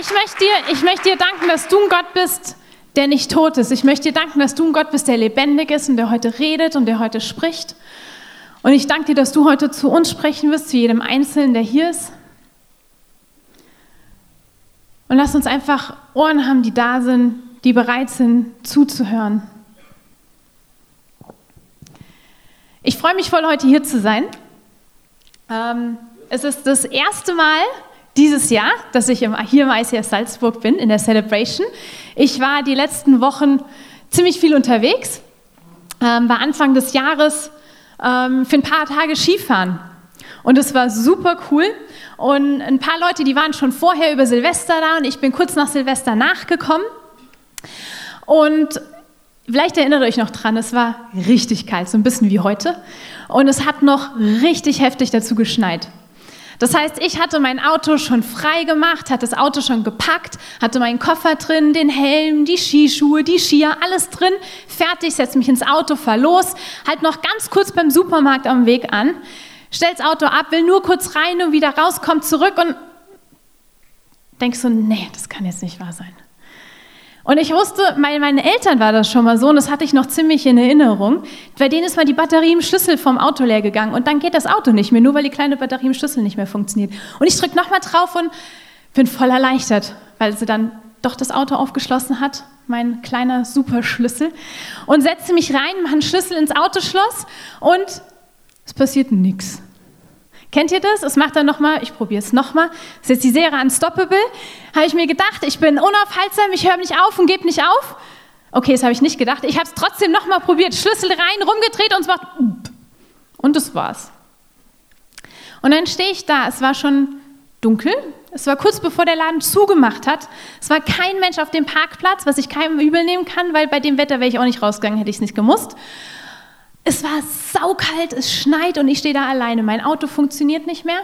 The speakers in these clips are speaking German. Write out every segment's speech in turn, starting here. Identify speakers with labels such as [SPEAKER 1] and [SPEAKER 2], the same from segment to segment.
[SPEAKER 1] Ich möchte, dir, ich möchte dir danken, dass du ein Gott bist, der nicht tot ist. Ich möchte dir danken, dass du ein Gott bist, der lebendig ist und der heute redet und der heute spricht. Und ich danke dir, dass du heute zu uns sprechen wirst, zu jedem Einzelnen, der hier ist. Und lass uns einfach Ohren haben, die da sind, die bereit sind, zuzuhören. Ich freue mich voll, heute hier zu sein. Ähm, es ist das erste Mal dieses Jahr, dass ich hier im ICF Salzburg bin, in der Celebration. Ich war die letzten Wochen ziemlich viel unterwegs, ähm, war Anfang des Jahres ähm, für ein paar Tage Skifahren. Und es war super cool. Und ein paar Leute, die waren schon vorher über Silvester da und ich bin kurz nach Silvester nachgekommen. Und vielleicht erinnert ihr euch noch dran, es war richtig kalt, so ein bisschen wie heute. Und es hat noch richtig heftig dazu geschneit. Das heißt, ich hatte mein Auto schon frei gemacht, hatte das Auto schon gepackt, hatte meinen Koffer drin, den Helm, die Skischuhe, die Skier, alles drin, fertig, setze mich ins Auto, fahr los, halt noch ganz kurz beim Supermarkt am Weg an, stell das Auto ab, will nur kurz rein und wieder raus, kommt zurück und denkst so, nee, das kann jetzt nicht wahr sein. Und ich wusste, bei meinen Eltern war das schon mal so und das hatte ich noch ziemlich in Erinnerung. Bei denen ist mal die Batterie im Schlüssel vom Auto leer gegangen und dann geht das Auto nicht mehr, nur weil die kleine Batterie im Schlüssel nicht mehr funktioniert. Und ich drücke nochmal drauf und bin voll erleichtert, weil sie dann doch das Auto aufgeschlossen hat, mein kleiner Superschlüssel, und setze mich rein, mache einen Schlüssel ins Autoschloss und es passiert nichts. Kennt ihr das? Es macht dann nochmal, ich probiere es nochmal. Das ist jetzt die Serie Unstoppable. Habe ich mir gedacht, ich bin unaufhaltsam, ich höre nicht auf und gebe nicht auf. Okay, das habe ich nicht gedacht. Ich habe es trotzdem nochmal probiert. Schlüssel rein, rumgedreht und es macht. Und das war's. Und dann stehe ich da. Es war schon dunkel. Es war kurz bevor der Laden zugemacht hat. Es war kein Mensch auf dem Parkplatz, was ich keinem übel nehmen kann, weil bei dem Wetter wäre ich auch nicht rausgegangen, hätte ich es nicht gemusst. Es war saukalt, es schneit und ich stehe da alleine. Mein Auto funktioniert nicht mehr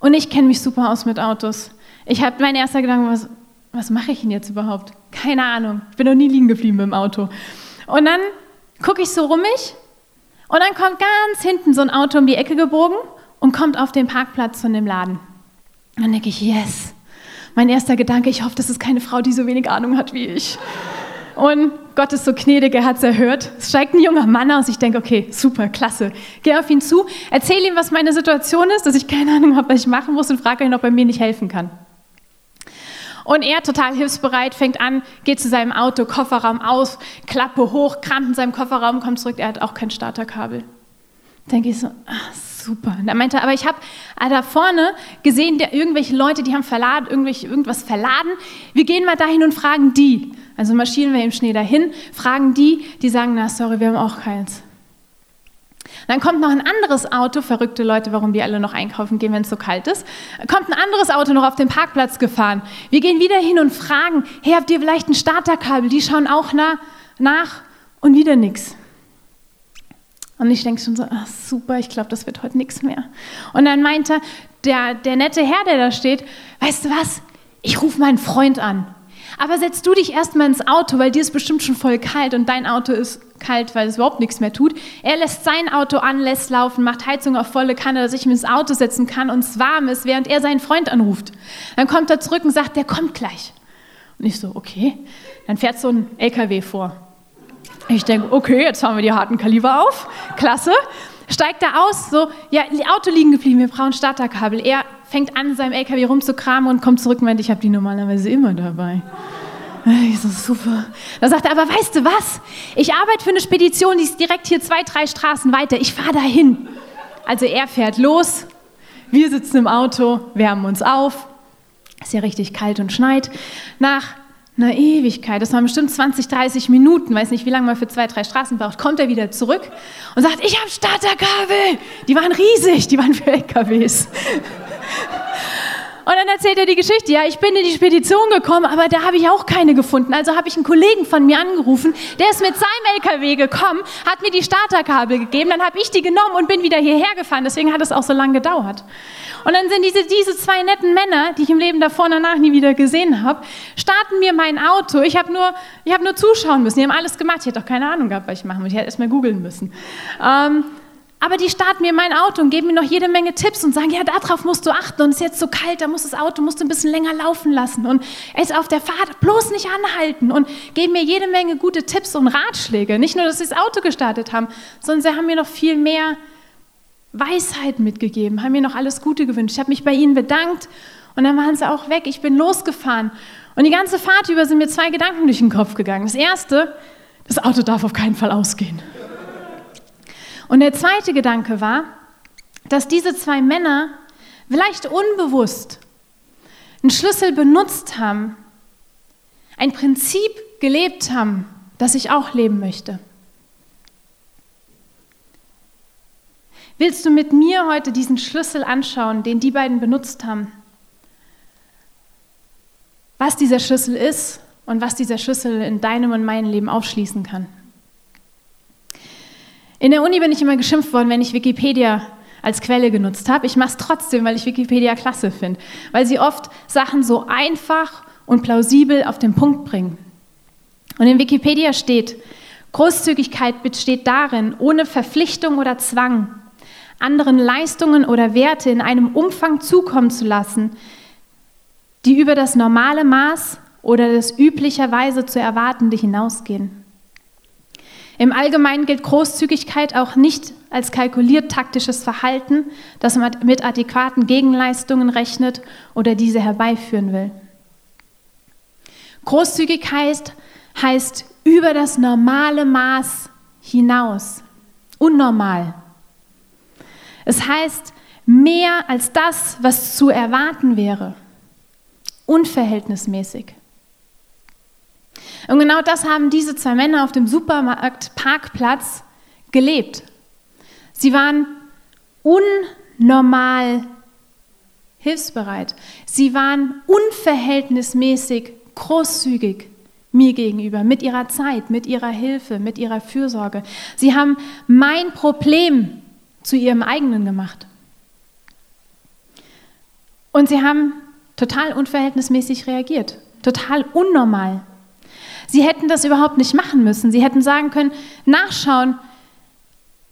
[SPEAKER 1] und ich kenne mich super aus mit Autos. Ich habe mein erster Gedanke, was, was mache ich denn jetzt überhaupt? Keine Ahnung. Ich bin noch nie liegen geblieben im Auto. Und dann gucke ich so rum mich und dann kommt ganz hinten so ein Auto um die Ecke gebogen und kommt auf den Parkplatz von dem Laden. Dann denke ich, yes. Mein erster Gedanke, ich hoffe, das ist keine Frau, die so wenig Ahnung hat wie ich. Und Gott ist so gnädig, er hat es erhört. Es steigt ein junger Mann aus. Ich denke, okay, super, klasse. Gehe auf ihn zu, erzähle ihm, was meine Situation ist, dass ich keine Ahnung habe, was ich machen muss und frage ihn, ob er mir nicht helfen kann. Und er, total hilfsbereit, fängt an, geht zu seinem Auto, Kofferraum aus, Klappe hoch, kramt in seinem Kofferraum, kommt zurück, er hat auch kein Starterkabel. Denke ich so, ach, super. Und er meinte, aber ich habe da vorne gesehen, der, irgendwelche Leute, die haben verladen, irgendwelche, irgendwas verladen. Wir gehen mal dahin und fragen die. Also marschieren wir im Schnee dahin, fragen die, die sagen, na sorry, wir haben auch keins. Dann kommt noch ein anderes Auto, verrückte Leute, warum die alle noch einkaufen gehen, wenn es so kalt ist. Kommt ein anderes Auto noch auf den Parkplatz gefahren. Wir gehen wieder hin und fragen, hey, habt ihr vielleicht ein Starterkabel? Die schauen auch nach, nach und wieder nichts. Und ich denke schon so, ach, super, ich glaube, das wird heute nichts mehr. Und dann meinte der, der nette Herr, der da steht, weißt du was, ich rufe meinen Freund an. Aber setz du dich erstmal ins Auto, weil dir ist bestimmt schon voll kalt und dein Auto ist kalt, weil es überhaupt nichts mehr tut. Er lässt sein Auto an, lässt laufen, macht Heizung auf volle Kanne, dass ich mich ins Auto setzen kann und es warm ist, während er seinen Freund anruft. Dann kommt er zurück und sagt, der kommt gleich. Und ich so, okay. Dann fährt so ein LKW vor. Ich denke, okay, jetzt haben wir die harten Kaliber auf. Klasse. Steigt da aus, so, ja, die Auto liegen geblieben, wir brauchen Starterkabel. Er fängt an, seinem LKW rumzukramen und kommt zurück und meint, ich habe die normalerweise immer dabei. Ich so, super. Da sagt er, aber weißt du was? Ich arbeite für eine Spedition, die ist direkt hier zwei, drei Straßen weiter. Ich fahre dahin. Also er fährt los, wir sitzen im Auto, wärmen uns auf. Ist ja richtig kalt und schneit. Nach einer Ewigkeit, das waren bestimmt 20, 30 Minuten, weiß nicht, wie lange man für zwei, drei Straßen braucht, kommt er wieder zurück und sagt, ich habe Starterkabel. Die waren riesig, die waren für LKWs. Und dann erzählt er die Geschichte. Ja, ich bin in die Spedition gekommen, aber da habe ich auch keine gefunden. Also habe ich einen Kollegen von mir angerufen, der ist mit seinem LKW gekommen, hat mir die Starterkabel gegeben, dann habe ich die genommen und bin wieder hierher gefahren. Deswegen hat es auch so lange gedauert. Und dann sind diese, diese zwei netten Männer, die ich im Leben davor und danach nie wieder gesehen habe, starten mir mein Auto. Ich habe nur, hab nur zuschauen müssen. Die haben alles gemacht. Ich hätte auch keine Ahnung gehabt, was ich machen muss. Ich hätte erst mal googeln müssen. Ähm, Aber die starten mir mein Auto und geben mir noch jede Menge Tipps und sagen, ja, darauf musst du achten und es ist jetzt so kalt, da muss das Auto musst du ein bisschen länger laufen lassen und es auf der Fahrt bloß nicht anhalten und geben mir jede Menge gute Tipps und Ratschläge. Nicht nur, dass sie das Auto gestartet haben, sondern sie haben mir noch viel mehr Weisheit mitgegeben, haben mir noch alles Gute gewünscht. Ich habe mich bei ihnen bedankt und dann waren sie auch weg. Ich bin losgefahren und die ganze Fahrt über sind mir zwei Gedanken durch den Kopf gegangen. Das erste, das Auto darf auf keinen Fall ausgehen. Und der zweite Gedanke war, dass diese zwei Männer vielleicht unbewusst einen Schlüssel benutzt haben, ein Prinzip gelebt haben, das ich auch leben möchte. Willst du mit mir heute diesen Schlüssel anschauen, den die beiden benutzt haben? Was dieser Schlüssel ist und was dieser Schlüssel in deinem und meinem Leben aufschließen kann. In der Uni bin ich immer geschimpft worden, wenn ich Wikipedia als Quelle genutzt habe. Ich mache es trotzdem, weil ich Wikipedia klasse finde, weil sie oft Sachen so einfach und plausibel auf den Punkt bringen. Und in Wikipedia steht, Großzügigkeit besteht darin, ohne Verpflichtung oder Zwang anderen Leistungen oder Werte in einem Umfang zukommen zu lassen, die über das normale Maß oder das üblicherweise zu erwartende hinausgehen. Im Allgemeinen gilt Großzügigkeit auch nicht als kalkuliert taktisches Verhalten, das man mit adäquaten Gegenleistungen rechnet oder diese herbeiführen will. Großzügigkeit heißt über das normale Maß hinaus, unnormal. Es heißt mehr als das, was zu erwarten wäre, unverhältnismäßig. Und genau das haben diese zwei Männer auf dem Supermarktparkplatz gelebt. Sie waren unnormal hilfsbereit. Sie waren unverhältnismäßig großzügig mir gegenüber, mit ihrer Zeit, mit ihrer Hilfe, mit ihrer Fürsorge. Sie haben mein Problem zu ihrem eigenen gemacht. Und sie haben total unverhältnismäßig reagiert, total unnormal. Sie hätten das überhaupt nicht machen müssen. Sie hätten sagen können, nachschauen,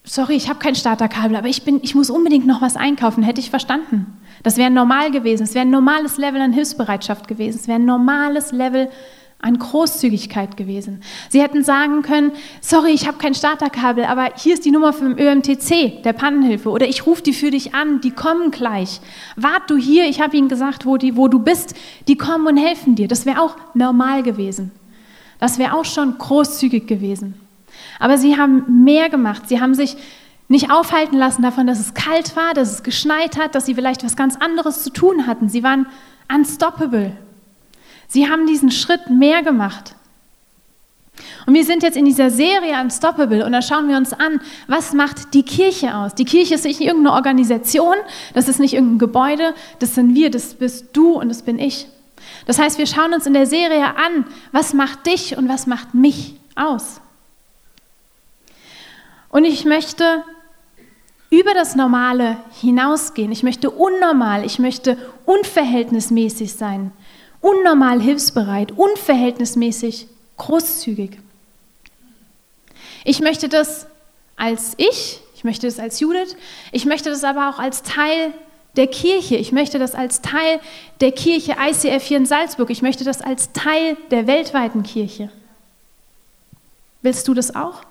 [SPEAKER 1] sorry, ich habe kein Starterkabel, aber ich, bin, ich muss unbedingt noch was einkaufen, hätte ich verstanden. Das wäre normal gewesen. Es wäre ein normales Level an Hilfsbereitschaft gewesen. Es wäre ein normales Level an Großzügigkeit gewesen. Sie hätten sagen können, sorry, ich habe kein Starterkabel, aber hier ist die Nummer vom ÖMTC, der Pannenhilfe, oder ich rufe die für dich an, die kommen gleich. Wart du hier, ich habe ihnen gesagt, wo, die, wo du bist, die kommen und helfen dir. Das wäre auch normal gewesen. Das wäre auch schon großzügig gewesen. Aber sie haben mehr gemacht. Sie haben sich nicht aufhalten lassen davon, dass es kalt war, dass es geschneit hat, dass sie vielleicht was ganz anderes zu tun hatten. Sie waren unstoppable. Sie haben diesen Schritt mehr gemacht. Und wir sind jetzt in dieser Serie Unstoppable und da schauen wir uns an, was macht die Kirche aus? Die Kirche ist nicht irgendeine Organisation, das ist nicht irgendein Gebäude, das sind wir, das bist du und das bin ich. Das heißt, wir schauen uns in der Serie an, was macht dich und was macht mich aus. Und ich möchte über das Normale hinausgehen. Ich möchte unnormal, ich möchte unverhältnismäßig sein, unnormal hilfsbereit, unverhältnismäßig großzügig. Ich möchte das als ich, ich möchte das als Judith, ich möchte das aber auch als Teil der Kirche. Ich möchte das als Teil der Kirche ICF hier in Salzburg. Ich möchte das als Teil der weltweiten Kirche. Willst du das auch?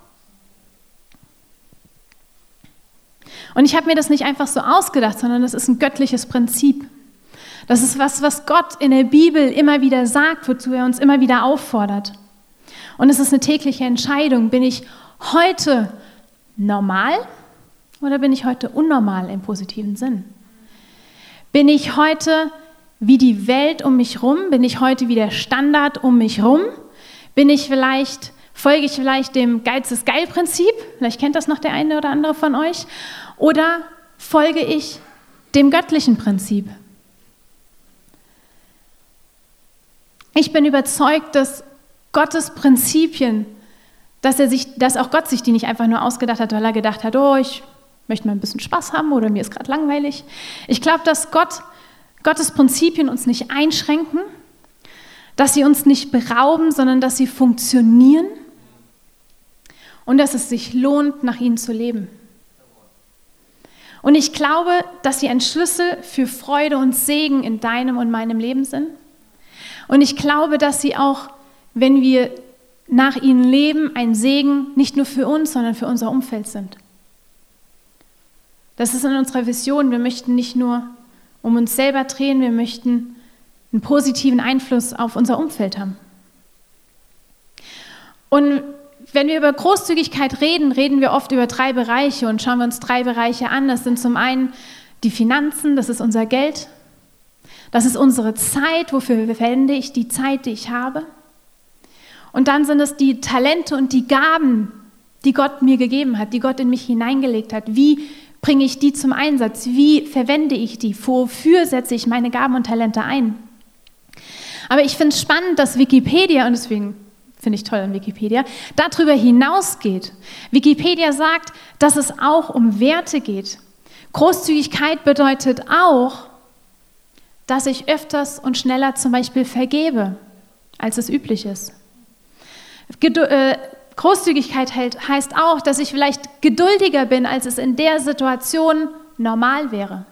[SPEAKER 1] Und ich habe mir das nicht einfach so ausgedacht, sondern das ist ein göttliches Prinzip. Das ist was, was Gott in der Bibel immer wieder sagt, wozu er uns immer wieder auffordert. Und es ist eine tägliche Entscheidung. Bin ich heute normal oder bin ich heute unnormal im positiven Sinn? Bin ich heute wie die Welt um mich rum? Bin ich heute wie der Standard um mich rum? Bin ich vielleicht, folge ich vielleicht dem Geiz ist geil Prinzip? Vielleicht kennt das noch der eine oder andere von euch. Oder folge ich dem göttlichen Prinzip? Ich bin überzeugt, dass Gottes Prinzipien, dass, er sich, dass auch Gott sich die nicht einfach nur ausgedacht hat, weil er gedacht hat, oh, ich möchte mal ein bisschen Spaß haben oder mir ist gerade langweilig. Ich glaube, dass Gott, Gottes Prinzipien uns nicht einschränken, dass sie uns nicht berauben, sondern dass sie funktionieren und dass es sich lohnt, nach ihnen zu leben. Und ich glaube, dass sie ein Schlüssel für Freude und Segen in deinem und meinem Leben sind. Und ich glaube, dass sie auch, wenn wir nach ihnen leben, ein Segen nicht nur für uns, sondern für unser Umfeld sind. Das ist in unserer Vision. Wir möchten nicht nur um uns selber drehen, wir möchten einen positiven Einfluss auf unser Umfeld haben. Und wenn wir über Großzügigkeit reden, reden wir oft über drei Bereiche und schauen wir uns drei Bereiche an. Das sind zum einen die Finanzen, das ist unser Geld, das ist unsere Zeit, wofür verwende ich die Zeit, die ich habe. Und dann sind es die Talente und die Gaben, die Gott mir gegeben hat, die Gott in mich hineingelegt hat. Wie bringe ich die zum Einsatz? Wie verwende ich die? Wofür setze ich meine Gaben und Talente ein? Aber ich finde es spannend, dass Wikipedia, und deswegen finde ich toll an Wikipedia, darüber hinausgeht. Wikipedia sagt, dass es auch um Werte geht. Großzügigkeit bedeutet auch, dass ich öfters und schneller zum Beispiel vergebe, als es üblich ist. Äh, Großzügigkeit heißt auch, dass ich vielleicht geduldiger bin, als es in der Situation normal wäre.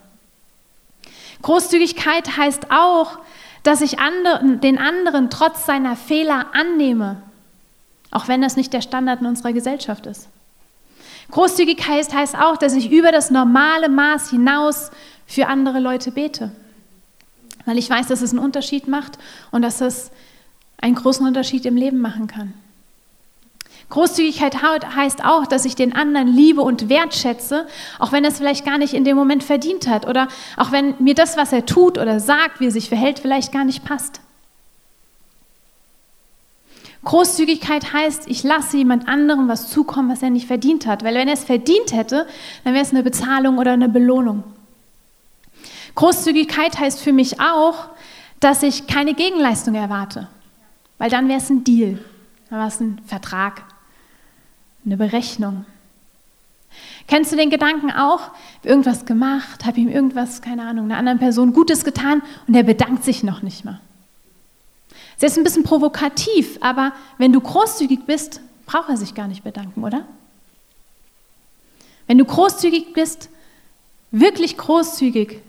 [SPEAKER 1] Großzügigkeit heißt auch, dass ich anderen, den anderen trotz seiner Fehler annehme, auch wenn das nicht der Standard in unserer Gesellschaft ist. Großzügigkeit heißt auch, dass ich über das normale Maß hinaus für andere Leute bete, weil ich weiß, dass es einen Unterschied macht und dass es einen großen Unterschied im Leben machen kann. Großzügigkeit heißt auch, dass ich den anderen liebe und wertschätze, auch wenn er es vielleicht gar nicht in dem Moment verdient hat oder auch wenn mir das, was er tut oder sagt, wie er sich verhält, vielleicht gar nicht passt. Großzügigkeit heißt, ich lasse jemand anderem was zukommen, was er nicht verdient hat. Weil wenn er es verdient hätte, dann wäre es eine Bezahlung oder eine Belohnung. Großzügigkeit heißt für mich auch, dass ich keine Gegenleistung erwarte. Weil dann wäre es ein Deal, dann wäre es ein Vertrag eine Berechnung. Kennst du den Gedanken auch? Irgendwas gemacht, habe ihm irgendwas, keine Ahnung, einer anderen Person Gutes getan und er bedankt sich noch nicht mal. Das ist ein bisschen provokativ, aber wenn du großzügig bist, braucht er sich gar nicht bedanken, oder? Wenn du großzügig bist, wirklich großzügig,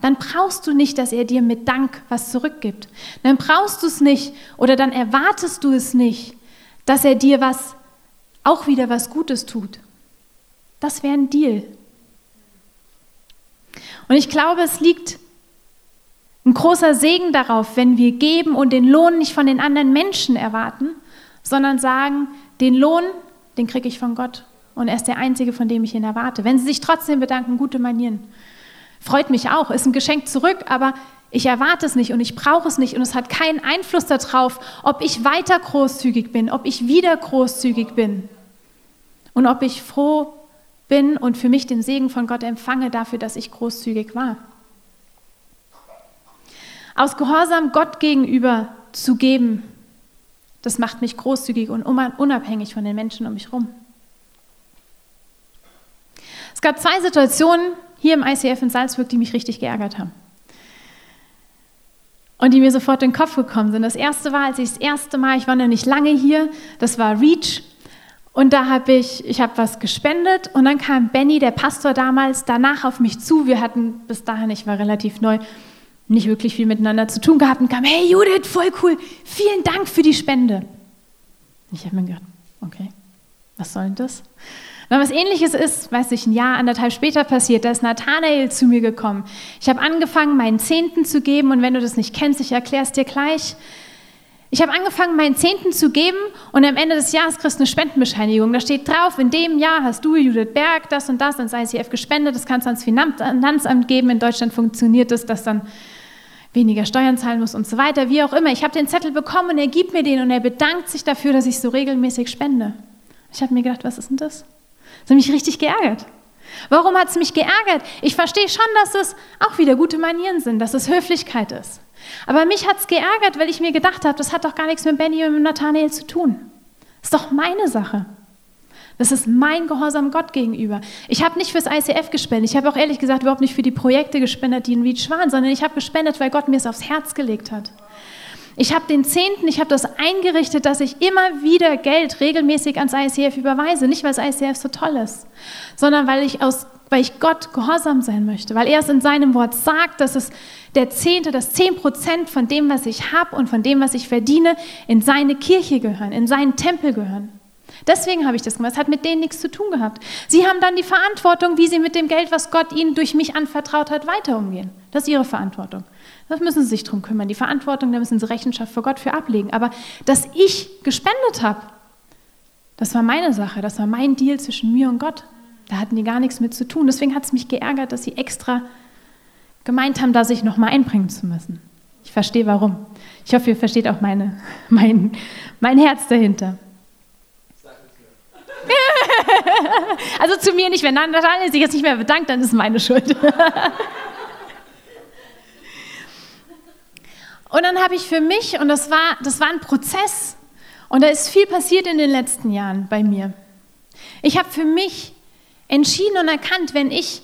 [SPEAKER 1] dann brauchst du nicht, dass er dir mit Dank was zurückgibt. Dann brauchst du es nicht oder dann erwartest du es nicht, dass er dir was auch wieder was Gutes tut. Das wäre ein Deal. Und ich glaube, es liegt ein großer Segen darauf, wenn wir geben und den Lohn nicht von den anderen Menschen erwarten, sondern sagen, den Lohn, den kriege ich von Gott. Und er ist der Einzige, von dem ich ihn erwarte. Wenn Sie sich trotzdem bedanken, gute Manieren. Freut mich auch, ist ein Geschenk zurück, aber ich erwarte es nicht und ich brauche es nicht und es hat keinen Einfluss darauf, ob ich weiter großzügig bin, ob ich wieder großzügig bin und ob ich froh bin und für mich den Segen von Gott empfange dafür, dass ich großzügig war. Aus Gehorsam Gott gegenüber zu geben, das macht mich großzügig und unabhängig von den Menschen um mich herum. Es gab zwei Situationen hier im ICF in Salzburg, die mich richtig geärgert haben. Und die mir sofort in den Kopf gekommen sind. Das erste war, als ich das erste Mal, ich war noch nicht lange hier, das war Reach. Und da habe ich, ich habe was gespendet und dann kam Benny, der Pastor damals, danach auf mich zu. Wir hatten bis dahin, ich war relativ neu, nicht wirklich viel miteinander zu tun gehabt und kam, hey Judith, voll cool, vielen Dank für die Spende. Ich habe mir gedacht, okay, was soll denn das? Na, was ähnliches ist, weiß ich, ein Jahr, anderthalb später passiert, da ist Nathanael zu mir gekommen. Ich habe angefangen, meinen Zehnten zu geben und wenn du das nicht kennst, ich erkläre es dir gleich. Ich habe angefangen, meinen Zehnten zu geben und am Ende des Jahres kriegst du eine Spendenbescheinigung. Da steht drauf, in dem Jahr hast du, Judith Berg, das und das ans ICF gespendet. Das kannst du ans Finanzamt geben. In Deutschland funktioniert das, dass dann weniger Steuern zahlen muss und so weiter. Wie auch immer. Ich habe den Zettel bekommen und er gibt mir den und er bedankt sich dafür, dass ich so regelmäßig spende. Ich habe mir gedacht, was ist denn das? Das hat mich richtig geärgert. Warum hat es mich geärgert? Ich verstehe schon, dass es auch wieder gute Manieren sind, dass es Höflichkeit ist. Aber mich hat es geärgert, weil ich mir gedacht habe, das hat doch gar nichts mit Benny und mit Nathanael zu tun. Das ist doch meine Sache. Das ist mein Gehorsam Gott gegenüber. Ich habe nicht fürs ICF gespendet. Ich habe auch ehrlich gesagt überhaupt nicht für die Projekte gespendet, die in Reach waren, sondern ich habe gespendet, weil Gott mir es aufs Herz gelegt hat. Ich habe den Zehnten, ich habe das eingerichtet, dass ich immer wieder Geld regelmäßig ans ICF überweise. Nicht, weil das ICF so toll ist, sondern weil ich aus weil ich Gott gehorsam sein möchte, weil er es in seinem Wort sagt, dass es der Zehnte, das Zehn Prozent von dem, was ich habe und von dem, was ich verdiene, in seine Kirche gehören, in seinen Tempel gehören. Deswegen habe ich das gemacht. Es hat mit denen nichts zu tun gehabt. Sie haben dann die Verantwortung, wie sie mit dem Geld, was Gott ihnen durch mich anvertraut hat, weiter umgehen. Das ist ihre Verantwortung. Das müssen sie sich drum kümmern. Die Verantwortung, da müssen sie Rechenschaft vor Gott für ablegen. Aber dass ich gespendet habe, das war meine Sache. Das war mein Deal zwischen mir und Gott. Da hatten die gar nichts mit zu tun. Deswegen hat es mich geärgert, dass sie extra gemeint haben, da sich nochmal einbringen zu müssen. Ich verstehe warum. Ich hoffe, ihr versteht auch meine, mein, mein Herz dahinter. also zu mir nicht, wenn Natalia sich jetzt nicht mehr bedankt, dann ist es meine Schuld. und dann habe ich für mich, und das war, das war ein Prozess, und da ist viel passiert in den letzten Jahren bei mir. Ich habe für mich entschieden und erkannt, wenn ich,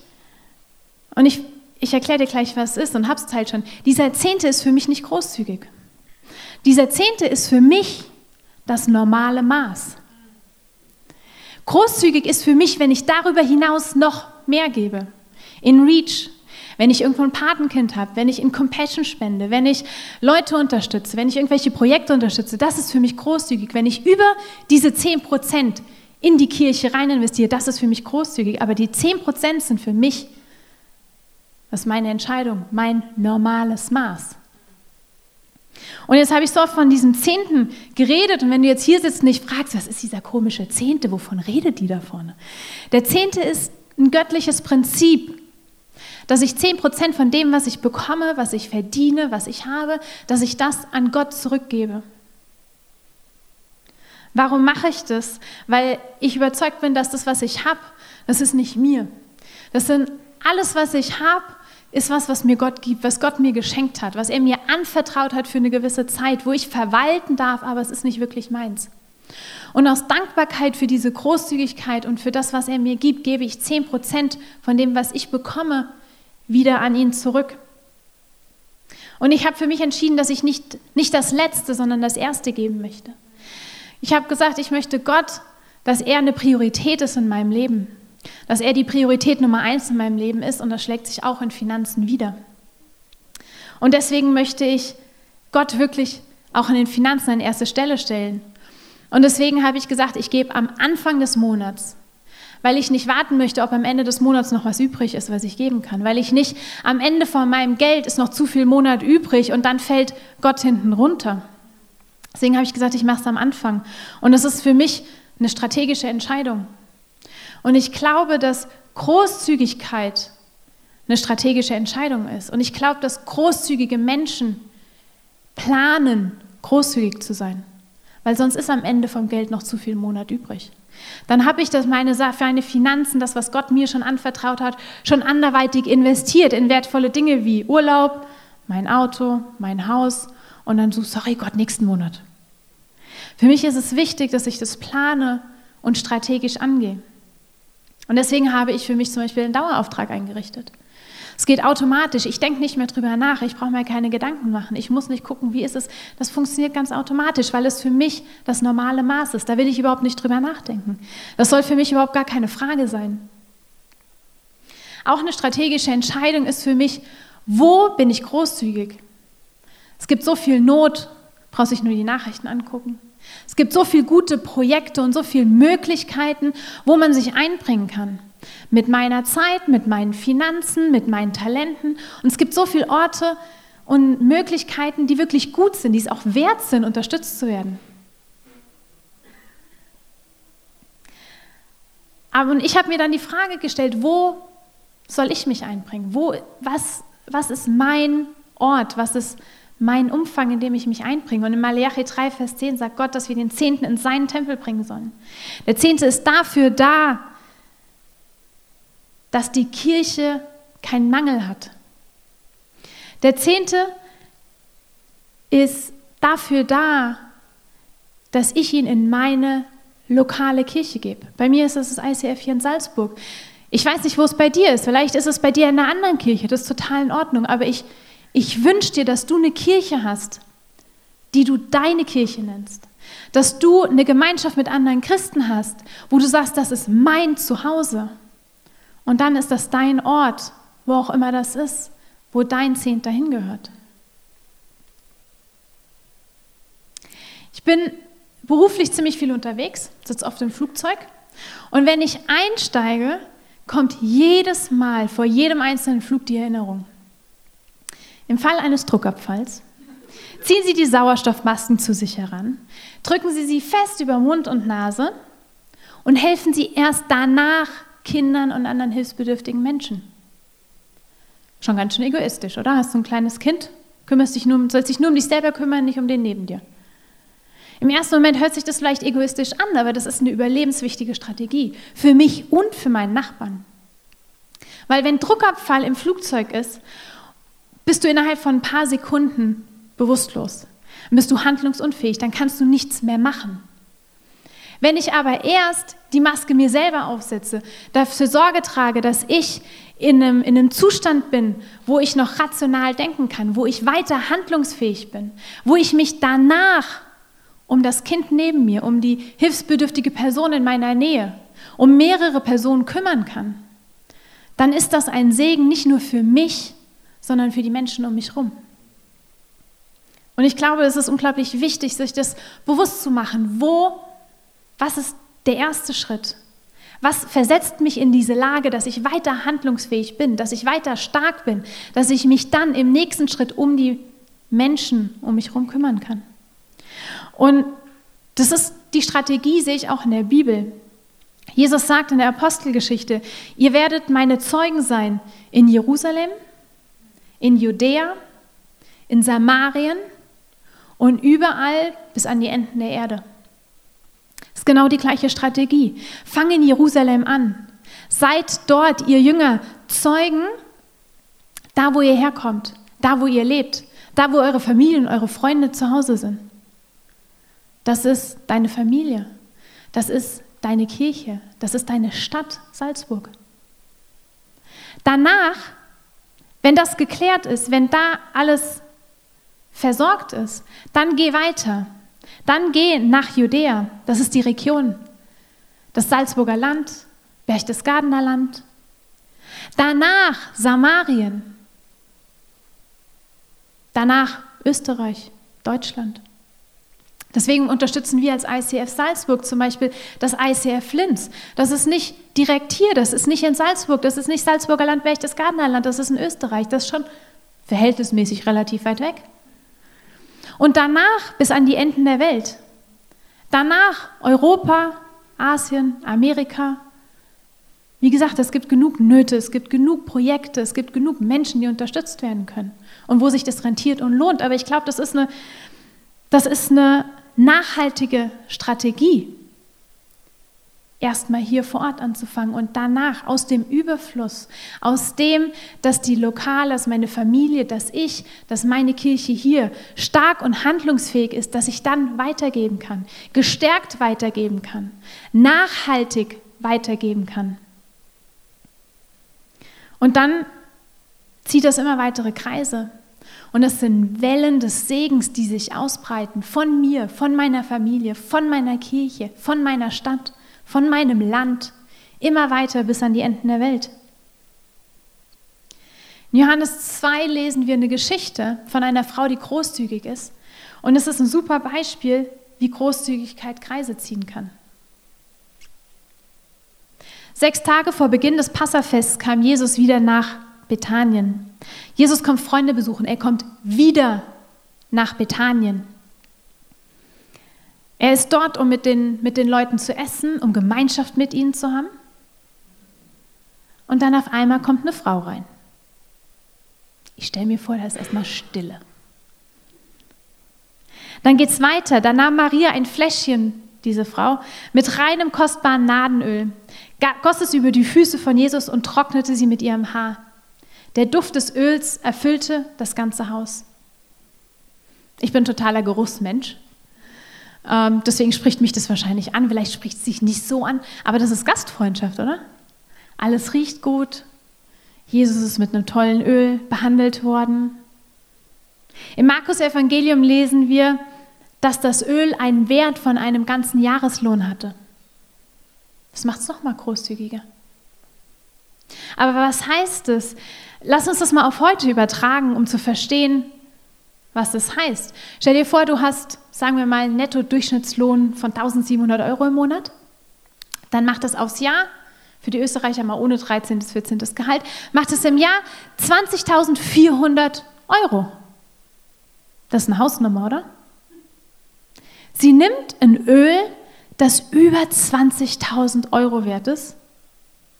[SPEAKER 1] und ich, ich erkläre dir gleich, was es ist und habe es halt schon, dieser Zehnte ist für mich nicht großzügig. Dieser Zehnte ist für mich das normale Maß. Großzügig ist für mich, wenn ich darüber hinaus noch mehr gebe. In Reach, wenn ich irgendwo ein Patenkind habe, wenn ich in Compassion spende, wenn ich Leute unterstütze, wenn ich irgendwelche Projekte unterstütze, das ist für mich großzügig. Wenn ich über diese 10 Prozent in die Kirche rein investiere, das ist für mich großzügig. Aber die 10 Prozent sind für mich, das ist meine Entscheidung, mein normales Maß. Und jetzt habe ich so oft von diesem Zehnten geredet und wenn du jetzt hier sitzt und dich fragst, was ist dieser komische Zehnte, wovon redet die da vorne? Der Zehnte ist ein göttliches Prinzip, dass ich zehn Prozent von dem, was ich bekomme, was ich verdiene, was ich habe, dass ich das an Gott zurückgebe. Warum mache ich das? Weil ich überzeugt bin, dass das, was ich habe, das ist nicht mir. Das sind alles, was ich habe, ist was, was mir Gott gibt, was Gott mir geschenkt hat, was er mir anvertraut hat für eine gewisse Zeit, wo ich verwalten darf, aber es ist nicht wirklich meins. Und aus Dankbarkeit für diese Großzügigkeit und für das, was er mir gibt, gebe ich 10 Prozent von dem, was ich bekomme, wieder an ihn zurück. Und ich habe für mich entschieden, dass ich nicht, nicht das Letzte, sondern das Erste geben möchte. Ich habe gesagt, ich möchte Gott, dass er eine Priorität ist in meinem Leben dass er die Priorität Nummer eins in meinem Leben ist und das schlägt sich auch in Finanzen wieder. Und deswegen möchte ich Gott wirklich auch in den Finanzen an erste Stelle stellen. Und deswegen habe ich gesagt, ich gebe am Anfang des Monats, weil ich nicht warten möchte, ob am Ende des Monats noch was übrig ist, was ich geben kann, weil ich nicht am Ende von meinem Geld ist noch zu viel Monat übrig und dann fällt Gott hinten runter. Deswegen habe ich gesagt, ich mache es am Anfang. Und es ist für mich eine strategische Entscheidung. Und ich glaube, dass Großzügigkeit eine strategische Entscheidung ist. Und ich glaube, dass großzügige Menschen planen, großzügig zu sein. Weil sonst ist am Ende vom Geld noch zu viel Monat übrig. Dann habe ich das meine, für meine Finanzen, das, was Gott mir schon anvertraut hat, schon anderweitig investiert in wertvolle Dinge wie Urlaub, mein Auto, mein Haus und dann so, sorry Gott, nächsten Monat. Für mich ist es wichtig, dass ich das plane und strategisch angehe. Und deswegen habe ich für mich zum Beispiel einen Dauerauftrag eingerichtet. Es geht automatisch. Ich denke nicht mehr drüber nach. Ich brauche mir keine Gedanken machen. Ich muss nicht gucken, wie ist es. Das funktioniert ganz automatisch, weil es für mich das normale Maß ist. Da will ich überhaupt nicht drüber nachdenken. Das soll für mich überhaupt gar keine Frage sein. Auch eine strategische Entscheidung ist für mich, wo bin ich großzügig? Es gibt so viel Not, brauchst dich nur die Nachrichten angucken. Es gibt so viele gute Projekte und so viele Möglichkeiten, wo man sich einbringen kann. Mit meiner Zeit, mit meinen Finanzen, mit meinen Talenten. Und es gibt so viele Orte und Möglichkeiten, die wirklich gut sind, die es auch wert sind, unterstützt zu werden. Aber ich habe mir dann die Frage gestellt, wo soll ich mich einbringen? Wo, was, was ist mein Ort? Was ist mein Umfang, in dem ich mich einbringe. Und in Malachi 3, Vers 10 sagt Gott, dass wir den Zehnten in seinen Tempel bringen sollen. Der Zehnte ist dafür da, dass die Kirche keinen Mangel hat. Der Zehnte ist dafür da, dass ich ihn in meine lokale Kirche gebe. Bei mir ist es das ICF hier in Salzburg. Ich weiß nicht, wo es bei dir ist. Vielleicht ist es bei dir in einer anderen Kirche. Das ist total in Ordnung. Aber ich, ich wünsche dir, dass du eine Kirche hast, die du deine Kirche nennst. Dass du eine Gemeinschaft mit anderen Christen hast, wo du sagst, das ist mein Zuhause. Und dann ist das dein Ort, wo auch immer das ist, wo dein Zehnter hingehört. Ich bin beruflich ziemlich viel unterwegs, sitze oft im Flugzeug. Und wenn ich einsteige, kommt jedes Mal vor jedem einzelnen Flug die Erinnerung. Im Fall eines Druckabfalls ziehen Sie die Sauerstoffmasken zu sich heran, drücken Sie sie fest über Mund und Nase und helfen Sie erst danach Kindern und anderen hilfsbedürftigen Menschen. Schon ganz schön egoistisch, oder? Hast du ein kleines Kind, kümmerst dich nur, sollst dich nur um dich selber kümmern, nicht um den neben dir. Im ersten Moment hört sich das vielleicht egoistisch an, aber das ist eine überlebenswichtige Strategie für mich und für meinen Nachbarn. Weil wenn Druckabfall im Flugzeug ist, bist du innerhalb von ein paar Sekunden bewusstlos. Dann bist du handlungsunfähig, dann kannst du nichts mehr machen. Wenn ich aber erst die Maske mir selber aufsetze, dafür Sorge trage, dass ich in einem, in einem Zustand bin, wo ich noch rational denken kann, wo ich weiter handlungsfähig bin, wo ich mich danach um das Kind neben mir, um die hilfsbedürftige Person in meiner Nähe, um mehrere Personen kümmern kann, dann ist das ein Segen nicht nur für mich, sondern für die Menschen um mich herum. Und ich glaube, es ist unglaublich wichtig, sich das bewusst zu machen. Wo, was ist der erste Schritt? Was versetzt mich in diese Lage, dass ich weiter handlungsfähig bin, dass ich weiter stark bin, dass ich mich dann im nächsten Schritt um die Menschen um mich herum kümmern kann? Und das ist die Strategie, sehe ich auch in der Bibel. Jesus sagt in der Apostelgeschichte, ihr werdet meine Zeugen sein in Jerusalem, in Judäa, in Samarien und überall bis an die Enden der Erde. Das ist genau die gleiche Strategie. Fang in Jerusalem an. Seid dort, ihr Jünger, Zeugen, da wo ihr herkommt, da wo ihr lebt, da wo eure Familien, eure Freunde zu Hause sind. Das ist deine Familie. Das ist deine Kirche. Das ist deine Stadt Salzburg. Danach, wenn das geklärt ist, wenn da alles versorgt ist, dann geh weiter. Dann geh nach Judäa. Das ist die Region. Das Salzburger Land, Berchtesgadener Land. Danach Samarien. Danach Österreich, Deutschland. Deswegen unterstützen wir als ICF Salzburg zum Beispiel das ICF Linz. Das ist nicht direkt hier, das ist nicht in Salzburg, das ist nicht Salzburger Land, Berchtesgadener Land, das ist in Österreich. Das ist schon verhältnismäßig relativ weit weg. Und danach bis an die Enden der Welt. Danach Europa, Asien, Amerika. Wie gesagt, es gibt genug Nöte, es gibt genug Projekte, es gibt genug Menschen, die unterstützt werden können und wo sich das rentiert und lohnt. Aber ich glaube, das ist eine, das ist eine nachhaltige Strategie, erstmal hier vor Ort anzufangen und danach aus dem Überfluss, aus dem, dass die Lokale, dass meine Familie, dass ich, dass meine Kirche hier stark und handlungsfähig ist, dass ich dann weitergeben kann, gestärkt weitergeben kann, nachhaltig weitergeben kann. Und dann zieht das immer weitere Kreise. Und es sind Wellen des Segens, die sich ausbreiten von mir, von meiner Familie, von meiner Kirche, von meiner Stadt, von meinem Land, immer weiter bis an die Enden der Welt. In Johannes 2 lesen wir eine Geschichte von einer Frau, die großzügig ist. Und es ist ein super Beispiel, wie Großzügigkeit Kreise ziehen kann. Sechs Tage vor Beginn des Passafests kam Jesus wieder nach Bethanien. Jesus kommt Freunde besuchen, er kommt wieder nach Bethanien. Er ist dort, um mit den, mit den Leuten zu essen, um Gemeinschaft mit ihnen zu haben. Und dann auf einmal kommt eine Frau rein. Ich stelle mir vor, da ist erstmal Stille. Dann geht es weiter. Da nahm Maria ein Fläschchen, diese Frau, mit reinem kostbaren Nadenöl, goss es über die Füße von Jesus und trocknete sie mit ihrem Haar. Der Duft des Öls erfüllte das ganze Haus. Ich bin totaler Geruchsmensch. Ähm, deswegen spricht mich das wahrscheinlich an. Vielleicht spricht es sich nicht so an, aber das ist Gastfreundschaft, oder? Alles riecht gut. Jesus ist mit einem tollen Öl behandelt worden. Im Markus-Evangelium lesen wir, dass das Öl einen Wert von einem ganzen Jahreslohn hatte. Das macht es nochmal großzügiger. Aber was heißt es? Lass uns das mal auf heute übertragen, um zu verstehen, was das heißt. Stell dir vor, du hast, sagen wir mal, einen Netto-Durchschnittslohn von 1700 Euro im Monat. Dann macht das aufs Jahr, für die Österreicher mal ohne 13. bis 14. Gehalt, macht es im Jahr 20.400 Euro. Das ist eine Hausnummer, oder? Sie nimmt ein Öl, das über 20.000 Euro wert ist,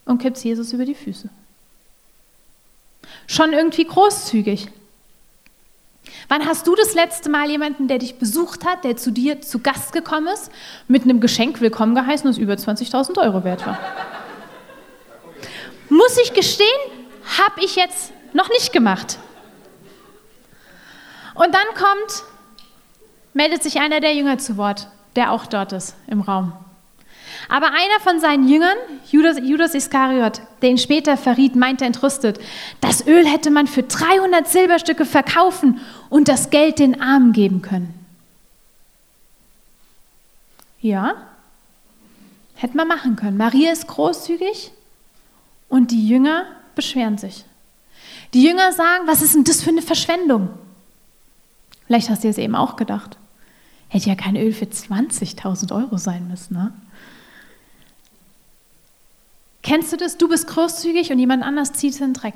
[SPEAKER 1] und kippt es Jesus über die Füße. Schon irgendwie großzügig. Wann hast du das letzte Mal jemanden, der dich besucht hat, der zu dir zu Gast gekommen ist, mit einem Geschenk willkommen geheißen, das über 20.000 Euro wert war? Muss ich gestehen, habe ich jetzt noch nicht gemacht. Und dann kommt, meldet sich einer der Jünger zu Wort, der auch dort ist im Raum. Aber einer von seinen Jüngern, Judas, Judas Iskariot, der ihn später verriet, meinte entrüstet, das Öl hätte man für 300 Silberstücke verkaufen und das Geld den Armen geben können. Ja, hätte man machen können. Maria ist großzügig und die Jünger beschweren sich. Die Jünger sagen, was ist denn das für eine Verschwendung? Vielleicht hast du es eben auch gedacht. Hätte ja kein Öl für 20.000 Euro sein müssen. Ne? Kennst du das? Du bist großzügig und jemand anders zieht es in den Dreck.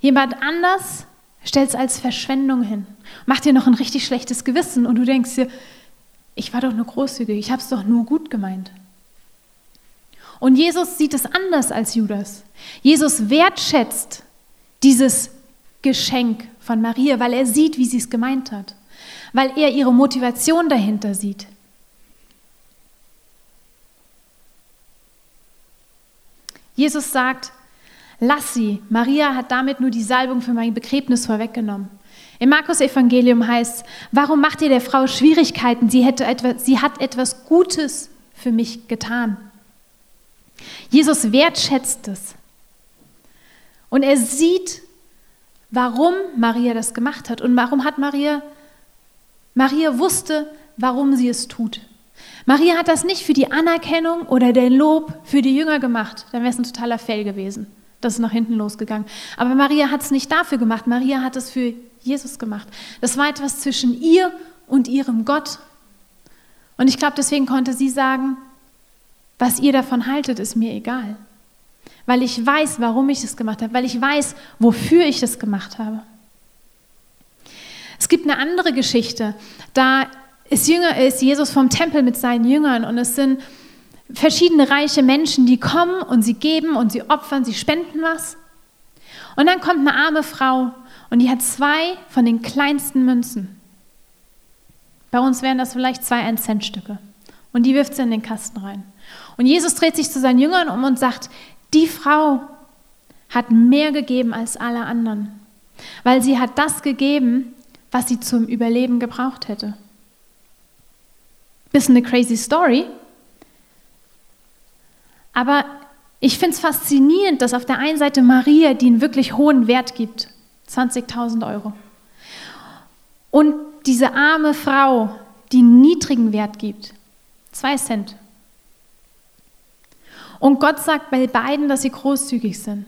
[SPEAKER 1] Jemand anders stellt es als Verschwendung hin, macht dir noch ein richtig schlechtes Gewissen und du denkst dir, ich war doch nur großzügig, ich habe es doch nur gut gemeint. Und Jesus sieht es anders als Judas. Jesus wertschätzt dieses Geschenk von Maria, weil er sieht, wie sie es gemeint hat, weil er ihre Motivation dahinter sieht. Jesus sagt, lass sie. Maria hat damit nur die Salbung für mein Begräbnis vorweggenommen. Im Markus-Evangelium heißt, warum macht ihr der Frau Schwierigkeiten? Sie, hätte etwas, sie hat etwas Gutes für mich getan. Jesus wertschätzt es. Und er sieht, warum Maria das gemacht hat. Und warum hat Maria, Maria wusste, warum sie es tut. Maria hat das nicht für die Anerkennung oder den Lob für die Jünger gemacht. Dann wäre es ein totaler Fail gewesen. Das ist nach hinten losgegangen. Aber Maria hat es nicht dafür gemacht. Maria hat es für Jesus gemacht. Das war etwas zwischen ihr und ihrem Gott. Und ich glaube, deswegen konnte sie sagen, was ihr davon haltet, ist mir egal. Weil ich weiß, warum ich es gemacht habe, weil ich weiß, wofür ich es gemacht habe. Es gibt eine andere Geschichte. Da ist, Jünger, ist Jesus vom Tempel mit seinen Jüngern und es sind verschiedene reiche Menschen, die kommen und sie geben und sie opfern, sie spenden was. Und dann kommt eine arme Frau und die hat zwei von den kleinsten Münzen. Bei uns wären das vielleicht zwei Ein-Cent-Stücke. Und die wirft sie in den Kasten rein. Und Jesus dreht sich zu seinen Jüngern um und sagt, die Frau hat mehr gegeben als alle anderen, weil sie hat das gegeben, was sie zum Überleben gebraucht hätte. Bisschen eine crazy Story. Aber ich finde es faszinierend, dass auf der einen Seite Maria, die einen wirklich hohen Wert gibt, 20.000 Euro, und diese arme Frau, die einen niedrigen Wert gibt, 2 Cent. Und Gott sagt bei beiden, dass sie großzügig sind.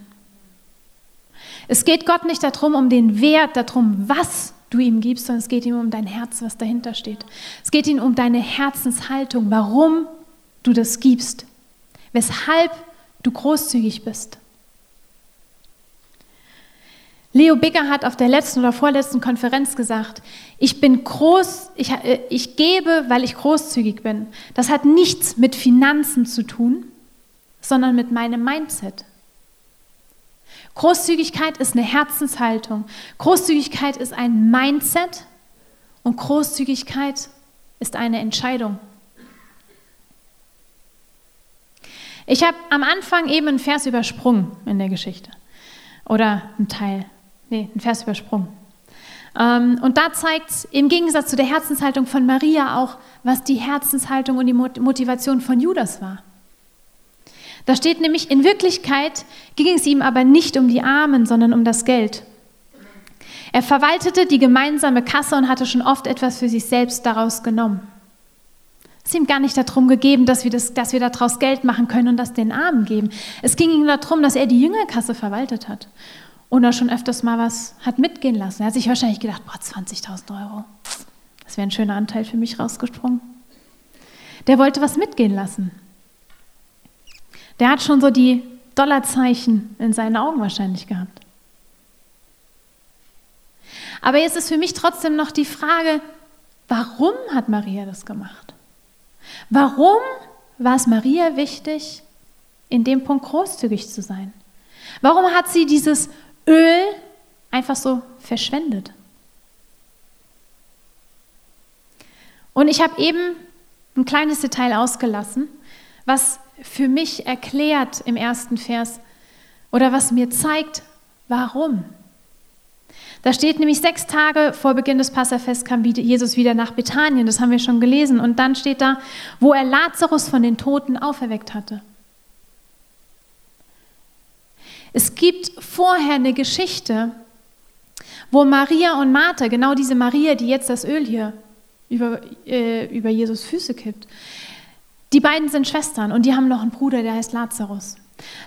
[SPEAKER 1] Es geht Gott nicht darum, um den Wert, darum, was du ihm gibst, sondern es geht ihm um dein Herz, was dahinter steht. Es geht ihm um deine Herzenshaltung, warum du das gibst, weshalb du großzügig bist. Leo Bigger hat auf der letzten oder vorletzten Konferenz gesagt, ich bin groß, ich, äh, ich gebe, weil ich großzügig bin. Das hat nichts mit Finanzen zu tun, sondern mit meinem Mindset. Großzügigkeit ist eine Herzenshaltung. Großzügigkeit ist ein Mindset und Großzügigkeit ist eine Entscheidung. Ich habe am Anfang eben einen Vers übersprungen in der Geschichte. Oder einen Teil. Nee, einen Vers übersprungen. Ähm, und da zeigt im Gegensatz zu der Herzenshaltung von Maria auch, was die Herzenshaltung und die Motivation von Judas war. Da steht nämlich, in Wirklichkeit ging es ihm aber nicht um die Armen, sondern um das Geld. Er verwaltete die gemeinsame Kasse und hatte schon oft etwas für sich selbst daraus genommen. Es ist ihm gar nicht darum gegeben, dass wir, das, dass wir daraus Geld machen können und das den Armen geben. Es ging ihm darum, dass er die Jüngerkasse verwaltet hat und er schon öfters mal was hat mitgehen lassen. Er hat sich wahrscheinlich gedacht, boah, 20.000 Euro, das wäre ein schöner Anteil für mich rausgesprungen. Der wollte was mitgehen lassen. Der hat schon so die Dollarzeichen in seinen Augen wahrscheinlich gehabt. Aber jetzt ist für mich trotzdem noch die Frage, warum hat Maria das gemacht? Warum war es Maria wichtig, in dem Punkt großzügig zu sein? Warum hat sie dieses Öl einfach so verschwendet? Und ich habe eben ein kleines Detail ausgelassen, was für mich erklärt im ersten Vers oder was mir zeigt, warum. Da steht nämlich sechs Tage vor Beginn des Passafests kam Jesus wieder nach Bethanien, das haben wir schon gelesen. Und dann steht da, wo er Lazarus von den Toten auferweckt hatte. Es gibt vorher eine Geschichte, wo Maria und Martha, genau diese Maria, die jetzt das Öl hier über, äh, über Jesus Füße kippt, die beiden sind Schwestern und die haben noch einen Bruder, der heißt Lazarus.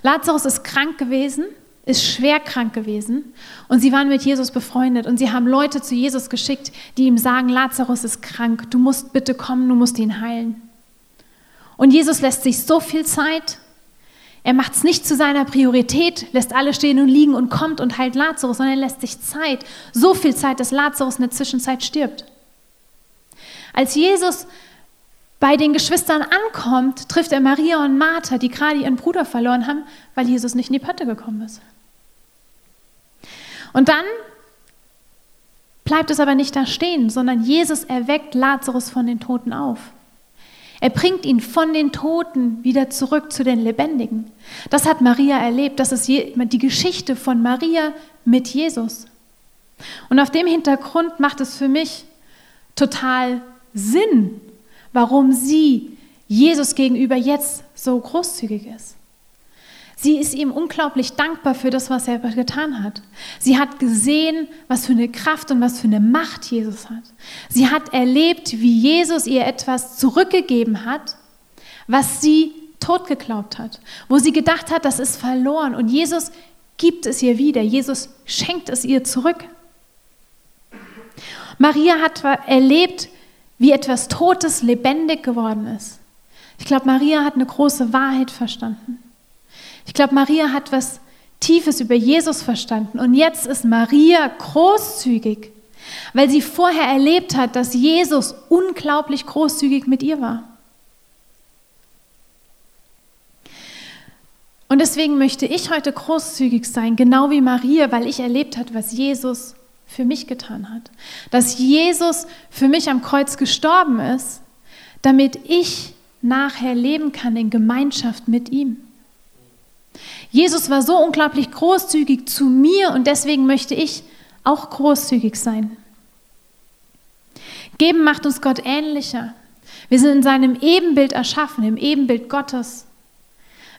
[SPEAKER 1] Lazarus ist krank gewesen ist schwer krank gewesen und sie waren mit Jesus befreundet und sie haben Leute zu Jesus geschickt, die ihm sagen, Lazarus ist krank, du musst bitte kommen, du musst ihn heilen. Und Jesus lässt sich so viel Zeit, er macht es nicht zu seiner Priorität, lässt alle stehen und liegen und kommt und heilt Lazarus, sondern er lässt sich Zeit, so viel Zeit, dass Lazarus in der Zwischenzeit stirbt. Als Jesus bei den Geschwistern ankommt, trifft er Maria und Martha, die gerade ihren Bruder verloren haben, weil Jesus nicht in die Pötte gekommen ist. Und dann bleibt es aber nicht da stehen, sondern Jesus erweckt Lazarus von den Toten auf. Er bringt ihn von den Toten wieder zurück zu den Lebendigen. Das hat Maria erlebt. Das ist die Geschichte von Maria mit Jesus. Und auf dem Hintergrund macht es für mich total Sinn, warum sie Jesus gegenüber jetzt so großzügig ist. Sie ist ihm unglaublich dankbar für das, was er getan hat. Sie hat gesehen, was für eine Kraft und was für eine Macht Jesus hat. Sie hat erlebt, wie Jesus ihr etwas zurückgegeben hat, was sie tot geglaubt hat, wo sie gedacht hat, das ist verloren. Und Jesus gibt es ihr wieder. Jesus schenkt es ihr zurück. Maria hat erlebt, wie etwas Totes lebendig geworden ist. Ich glaube, Maria hat eine große Wahrheit verstanden. Ich glaube, Maria hat was Tiefes über Jesus verstanden. Und jetzt ist Maria großzügig, weil sie vorher erlebt hat, dass Jesus unglaublich großzügig mit ihr war. Und deswegen möchte ich heute großzügig sein, genau wie Maria, weil ich erlebt habe, was Jesus für mich getan hat. Dass Jesus für mich am Kreuz gestorben ist, damit ich nachher leben kann in Gemeinschaft mit ihm. Jesus war so unglaublich großzügig zu mir und deswegen möchte ich auch großzügig sein. Geben macht uns Gott ähnlicher. Wir sind in seinem Ebenbild erschaffen, im Ebenbild Gottes.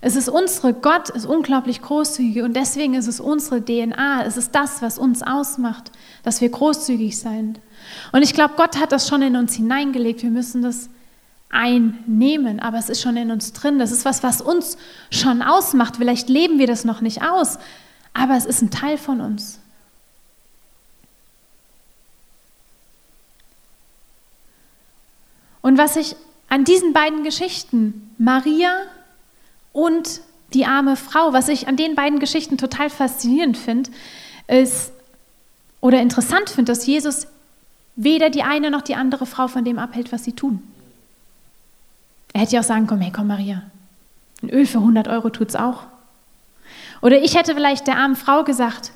[SPEAKER 1] Es ist unsere, Gott ist unglaublich großzügig und deswegen ist es unsere DNA, es ist das, was uns ausmacht, dass wir großzügig sind. Und ich glaube, Gott hat das schon in uns hineingelegt, wir müssen das einnehmen, aber es ist schon in uns drin, das ist was, was uns schon ausmacht. Vielleicht leben wir das noch nicht aus, aber es ist ein Teil von uns. Und was ich an diesen beiden Geschichten, Maria und die arme Frau. Was ich an den beiden Geschichten total faszinierend finde, ist oder interessant finde, dass Jesus weder die eine noch die andere Frau von dem abhält, was sie tun. Er hätte ja auch sagen können, hey komm Maria, ein Öl für 100 Euro tut es auch. Oder ich hätte vielleicht der armen Frau gesagt,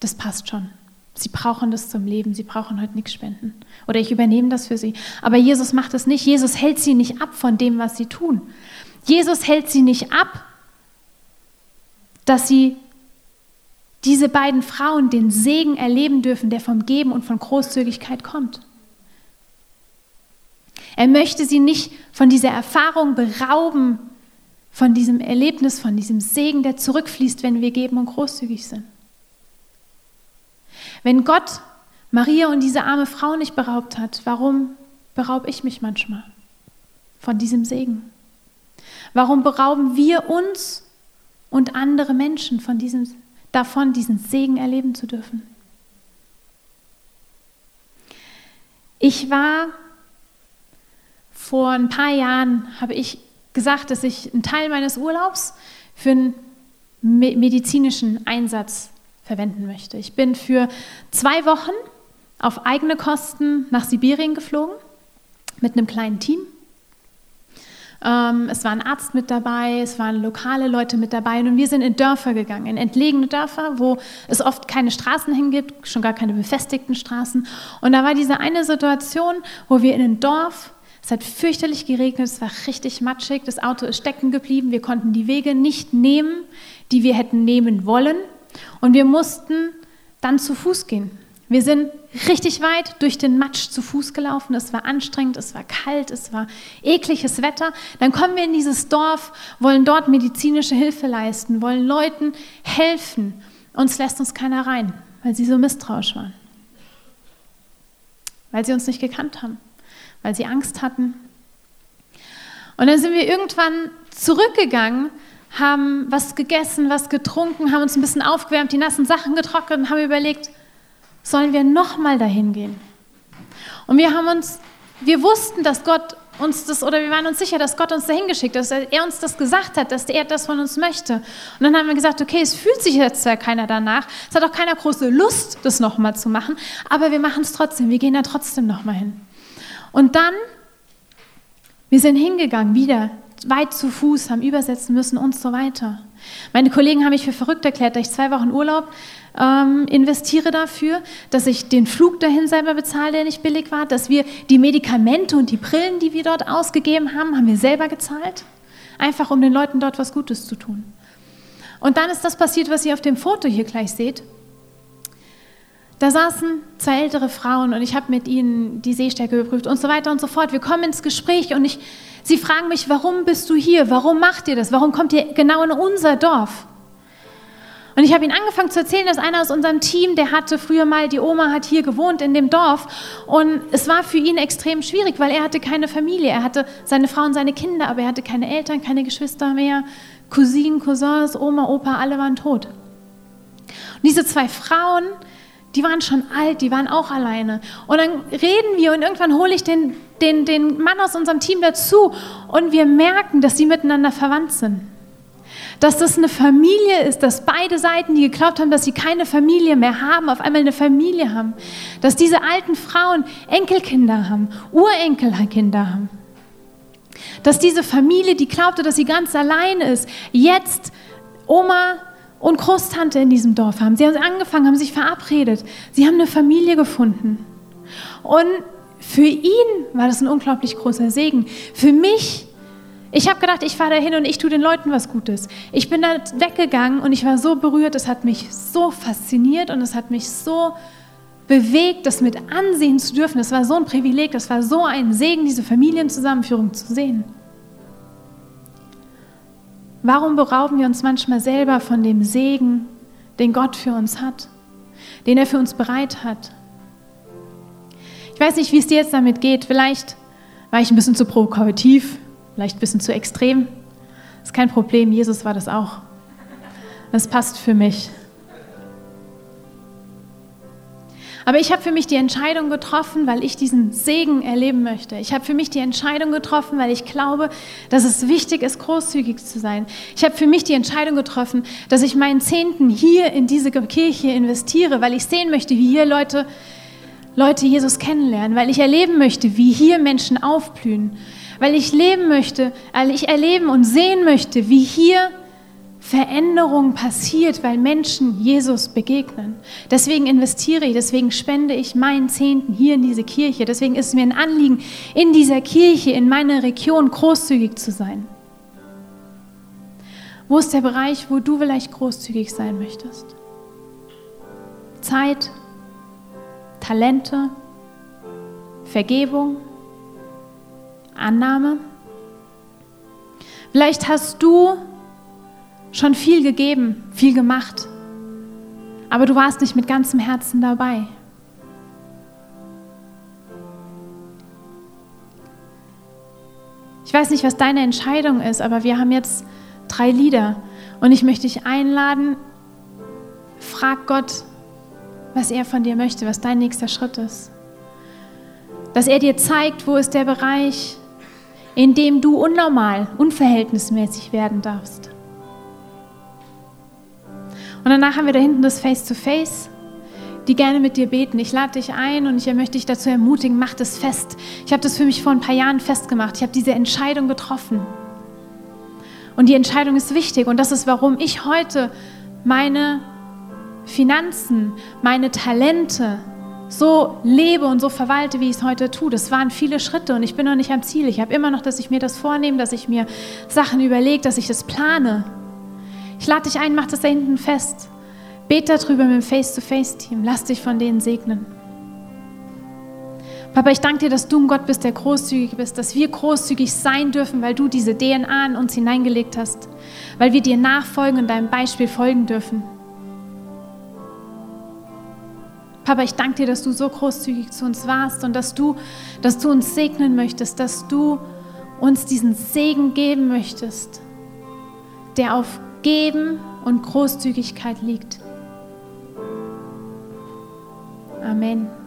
[SPEAKER 1] das passt schon. Sie brauchen das zum Leben, sie brauchen heute nichts spenden. Oder ich übernehme das für sie. Aber Jesus macht es nicht. Jesus hält sie nicht ab von dem, was sie tun. Jesus hält sie nicht ab, dass sie diese beiden Frauen den Segen erleben dürfen, der vom Geben und von Großzügigkeit kommt. Er möchte sie nicht von dieser Erfahrung berauben, von diesem Erlebnis, von diesem Segen, der zurückfließt, wenn wir geben und großzügig sind. Wenn Gott Maria und diese arme Frau nicht beraubt hat, warum beraube ich mich manchmal? von diesem Segen? Warum berauben wir uns und andere Menschen von diesem, davon, diesen Segen erleben zu dürfen? Ich war vor ein paar Jahren, habe ich gesagt, dass ich einen Teil meines Urlaubs für einen medizinischen Einsatz verwenden möchte. Ich bin für zwei Wochen auf eigene Kosten nach Sibirien geflogen mit einem kleinen Team. Ähm, es war ein Arzt mit dabei, es waren lokale Leute mit dabei und wir sind in Dörfer gegangen, in entlegene Dörfer, wo es oft keine Straßen hingibt, schon gar keine befestigten Straßen. Und da war diese eine Situation, wo wir in ein Dorf es hat fürchterlich geregnet, es war richtig matschig, das Auto ist stecken geblieben, wir konnten die Wege nicht nehmen, die wir hätten nehmen wollen und wir mussten dann zu Fuß gehen. Wir sind richtig weit durch den Matsch zu Fuß gelaufen. Es war anstrengend, es war kalt, es war ekliges Wetter. Dann kommen wir in dieses Dorf, wollen dort medizinische Hilfe leisten, wollen Leuten helfen. Uns lässt uns keiner rein, weil sie so misstrauisch waren. Weil sie uns nicht gekannt haben weil sie Angst hatten. Und dann sind wir irgendwann zurückgegangen, haben was gegessen, was getrunken, haben uns ein bisschen aufgewärmt, die nassen Sachen getrocknet und haben überlegt, sollen wir nochmal dahin gehen? Und wir haben uns, wir wussten, dass Gott uns das, oder wir waren uns sicher, dass Gott uns dahin geschickt hat, dass er uns das gesagt hat, dass er das von uns möchte. Und dann haben wir gesagt, okay, es fühlt sich jetzt ja keiner danach, es hat auch keiner große Lust, das nochmal zu machen, aber wir machen es trotzdem, wir gehen da trotzdem nochmal hin. Und dann, wir sind hingegangen, wieder weit zu Fuß, haben übersetzen müssen und so weiter. Meine Kollegen haben mich für verrückt erklärt, dass ich zwei Wochen Urlaub ähm, investiere dafür, dass ich den Flug dahin selber bezahle, der nicht billig war, dass wir die Medikamente und die Brillen, die wir dort ausgegeben haben, haben wir selber gezahlt, einfach um den Leuten dort was Gutes zu tun. Und dann ist das passiert, was ihr auf dem Foto hier gleich seht. Da saßen zwei ältere Frauen und ich habe mit ihnen die Sehstärke geprüft und so weiter und so fort. Wir kommen ins Gespräch und ich, sie fragen mich, warum bist du hier? Warum macht ihr das? Warum kommt ihr genau in unser Dorf? Und ich habe ihnen angefangen zu erzählen, dass einer aus unserem Team, der hatte früher mal, die Oma hat hier gewohnt in dem Dorf und es war für ihn extrem schwierig, weil er hatte keine Familie. Er hatte seine Frau und seine Kinder, aber er hatte keine Eltern, keine Geschwister mehr, Cousinen, Cousins, Oma, Opa, alle waren tot. Und diese zwei Frauen, die waren schon alt, die waren auch alleine. Und dann reden wir und irgendwann hole ich den, den, den Mann aus unserem Team dazu und wir merken, dass sie miteinander verwandt sind. Dass das eine Familie ist, dass beide Seiten, die geglaubt haben, dass sie keine Familie mehr haben, auf einmal eine Familie haben. Dass diese alten Frauen Enkelkinder haben, Urenkelkinder haben. Dass diese Familie, die glaubte, dass sie ganz allein ist, jetzt Oma, und Großtante in diesem Dorf haben. Sie haben angefangen, haben sich verabredet. Sie haben eine Familie gefunden. Und für ihn war das ein unglaublich großer Segen. Für mich, ich habe gedacht, ich fahre da hin und ich tue den Leuten was Gutes. Ich bin da weggegangen und ich war so berührt, es hat mich so fasziniert und es hat mich so bewegt, das mit ansehen zu dürfen. Das war so ein Privileg, das war so ein Segen, diese Familienzusammenführung zu sehen. Warum berauben wir uns manchmal selber von dem Segen, den Gott für uns hat, den er für uns bereit hat? Ich weiß nicht, wie es dir jetzt damit geht. Vielleicht war ich ein bisschen zu provokativ, vielleicht ein bisschen zu extrem. Das ist kein Problem, Jesus war das auch. Das passt für mich. Aber ich habe für mich die Entscheidung getroffen, weil ich diesen Segen erleben möchte. Ich habe für mich die Entscheidung getroffen, weil ich glaube, dass es wichtig ist, großzügig zu sein. Ich habe für mich die Entscheidung getroffen, dass ich meinen Zehnten hier in diese Kirche investiere, weil ich sehen möchte, wie hier Leute, Leute Jesus kennenlernen, weil ich erleben möchte, wie hier Menschen aufblühen, weil ich leben möchte, weil ich erleben und sehen möchte, wie hier Veränderung passiert, weil Menschen Jesus begegnen. Deswegen investiere ich, deswegen spende ich meinen Zehnten hier in diese Kirche. Deswegen ist es mir ein Anliegen, in dieser Kirche, in meiner Region großzügig zu sein. Wo ist der Bereich, wo du vielleicht großzügig sein möchtest? Zeit, Talente, Vergebung, Annahme. Vielleicht hast du schon viel gegeben, viel gemacht, aber du warst nicht mit ganzem Herzen dabei. Ich weiß nicht, was deine Entscheidung ist, aber wir haben jetzt drei Lieder und ich möchte dich einladen, frag Gott, was er von dir möchte, was dein nächster Schritt ist. Dass er dir zeigt, wo ist der Bereich, in dem du unnormal, unverhältnismäßig werden darfst. Und danach haben wir da hinten das Face-to-Face, -face, die gerne mit dir beten. Ich lade dich ein und ich möchte dich dazu ermutigen, mach das fest. Ich habe das für mich vor ein paar Jahren festgemacht. Ich habe diese Entscheidung getroffen. Und die Entscheidung ist wichtig und das ist, warum ich heute meine Finanzen, meine Talente so lebe und so verwalte, wie ich es heute tue. Das waren viele Schritte und ich bin noch nicht am Ziel. Ich habe immer noch, dass ich mir das vornehme, dass ich mir Sachen überlege, dass ich das plane. Ich lade dich ein, mach das da hinten fest. Bete darüber mit dem Face-to-Face-Team. Lass dich von denen segnen. Papa, ich danke dir, dass du ein Gott bist, der großzügig bist, dass wir großzügig sein dürfen, weil du diese DNA in uns hineingelegt hast, weil wir dir nachfolgen und deinem Beispiel folgen dürfen. Papa, ich danke dir, dass du so großzügig zu uns warst und dass du, dass du uns segnen möchtest, dass du uns diesen Segen geben möchtest, der auf Geben und Großzügigkeit liegt. Amen.